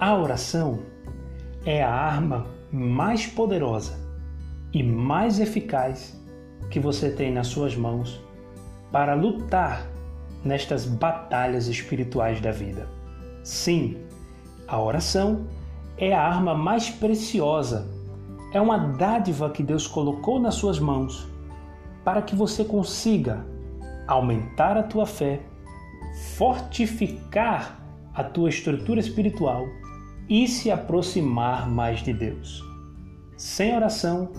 A oração é a arma mais poderosa e mais eficaz que você tem nas suas mãos para lutar nestas batalhas espirituais da vida. Sim, a oração é a arma mais preciosa, é uma dádiva que Deus colocou nas suas mãos para que você consiga aumentar a tua fé, fortificar a tua estrutura espiritual e se aproximar mais de Deus. Sem oração,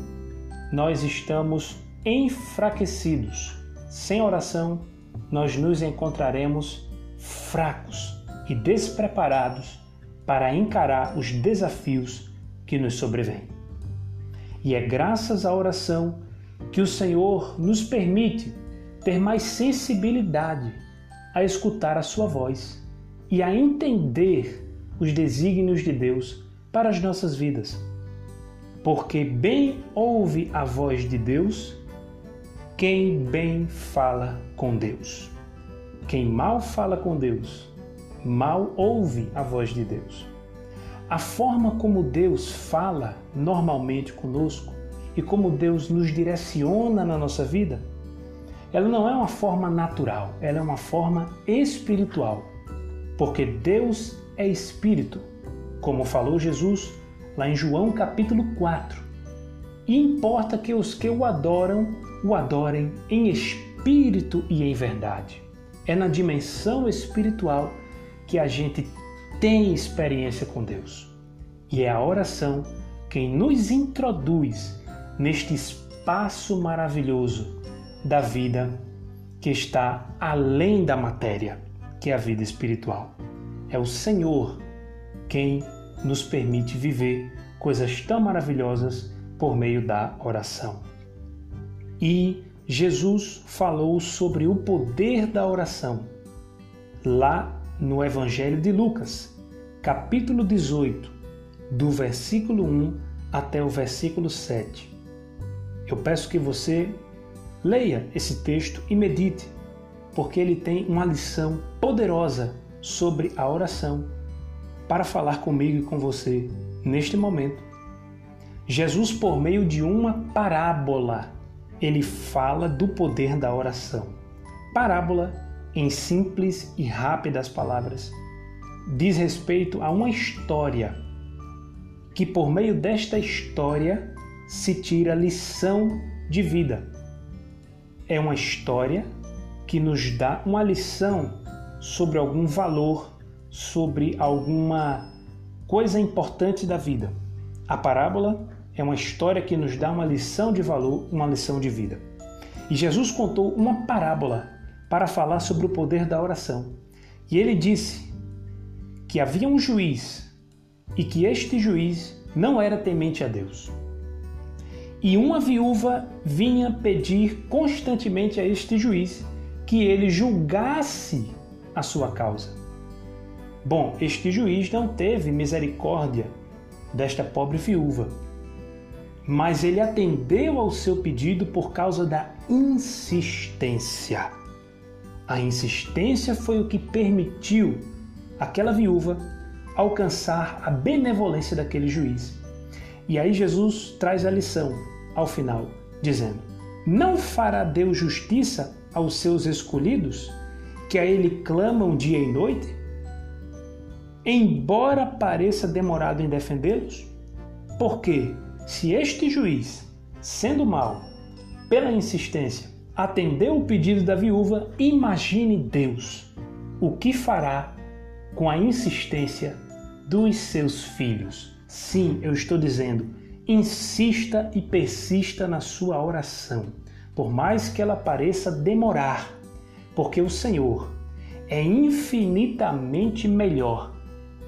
nós estamos enfraquecidos. Sem oração, nós nos encontraremos fracos e despreparados para encarar os desafios que nos sobrevêm. E é graças à oração que o Senhor nos permite ter mais sensibilidade a escutar a Sua voz e a entender os desígnios de Deus para as nossas vidas. Porque bem ouve a voz de Deus quem bem fala com Deus. Quem mal fala com Deus, mal ouve a voz de Deus. A forma como Deus fala normalmente conosco e como Deus nos direciona na nossa vida, ela não é uma forma natural, ela é uma forma espiritual. Porque Deus é espírito, como falou Jesus lá em João capítulo 4. E importa que os que o adoram, o adorem em espírito e em verdade. É na dimensão espiritual que a gente tem experiência com Deus. E é a oração quem nos introduz neste espaço maravilhoso da vida que está além da matéria, que é a vida espiritual. É o Senhor quem nos permite viver coisas tão maravilhosas por meio da oração. E Jesus falou sobre o poder da oração lá no Evangelho de Lucas, capítulo 18, do versículo 1 até o versículo 7. Eu peço que você leia esse texto e medite, porque ele tem uma lição poderosa sobre a oração para falar comigo e com você neste momento. Jesus, por meio de uma parábola, ele fala do poder da oração. Parábola, em simples e rápidas palavras, diz respeito a uma história que, por meio desta história, se tira lição de vida. É uma história que nos dá uma lição sobre algum valor, sobre alguma coisa importante da vida. A parábola é uma história que nos dá uma lição de valor, uma lição de vida. E Jesus contou uma parábola para falar sobre o poder da oração. E ele disse que havia um juiz e que este juiz não era temente a Deus. E uma viúva vinha pedir constantemente a este juiz que ele julgasse a sua causa. Bom, este juiz não teve misericórdia desta pobre viúva mas ele atendeu ao seu pedido por causa da insistência. A insistência foi o que permitiu aquela viúva alcançar a benevolência daquele juiz. E aí Jesus traz a lição ao final, dizendo: Não fará Deus justiça aos seus escolhidos, que a ele clamam dia e noite? Embora pareça demorado em defendê-los? Porque se este juiz, sendo mau, pela insistência, atendeu o pedido da viúva, imagine Deus o que fará com a insistência dos seus filhos. Sim, eu estou dizendo, insista e persista na sua oração, por mais que ela pareça demorar, porque o Senhor é infinitamente melhor,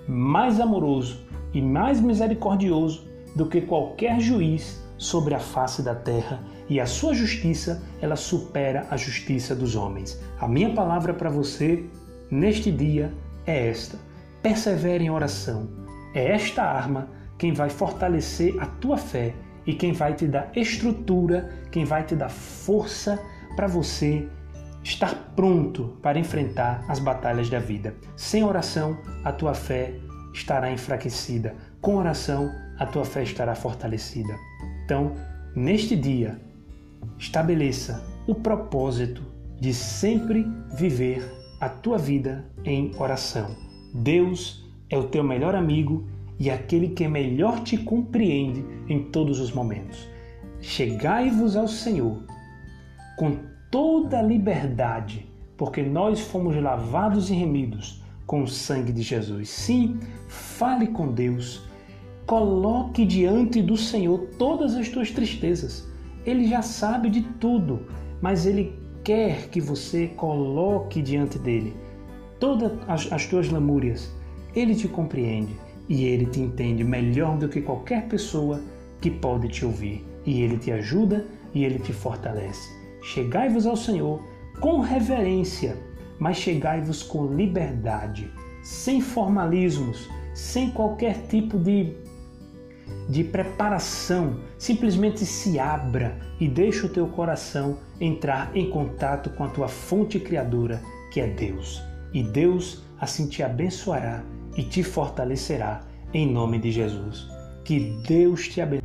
mais amoroso e mais misericordioso do que qualquer juiz sobre a face da terra, e a sua justiça, ela supera a justiça dos homens. A minha palavra para você neste dia é esta: persevere em oração. É esta arma quem vai fortalecer a tua fé e quem vai te dar estrutura, quem vai te dar força para você estar pronto para enfrentar as batalhas da vida. Sem oração, a tua fé estará enfraquecida. Com oração, a tua fé estará fortalecida. Então, neste dia, estabeleça o propósito de sempre viver a tua vida em oração. Deus é o teu melhor amigo e aquele que melhor te compreende em todos os momentos. Chegai-vos ao Senhor com toda a liberdade, porque nós fomos lavados e remidos com o sangue de Jesus. Sim, fale com Deus. Coloque diante do Senhor todas as tuas tristezas. Ele já sabe de tudo, mas ele quer que você coloque diante dele todas as, as tuas lamúrias. Ele te compreende e ele te entende melhor do que qualquer pessoa que pode te ouvir. E ele te ajuda e ele te fortalece. Chegai-vos ao Senhor com reverência, mas chegai-vos com liberdade, sem formalismos, sem qualquer tipo de, de preparação. Simplesmente se abra e deixe o teu coração entrar em contato com a tua fonte criadora, que é Deus. E Deus assim te abençoará e te fortalecerá em nome de Jesus. Que Deus te abençoe.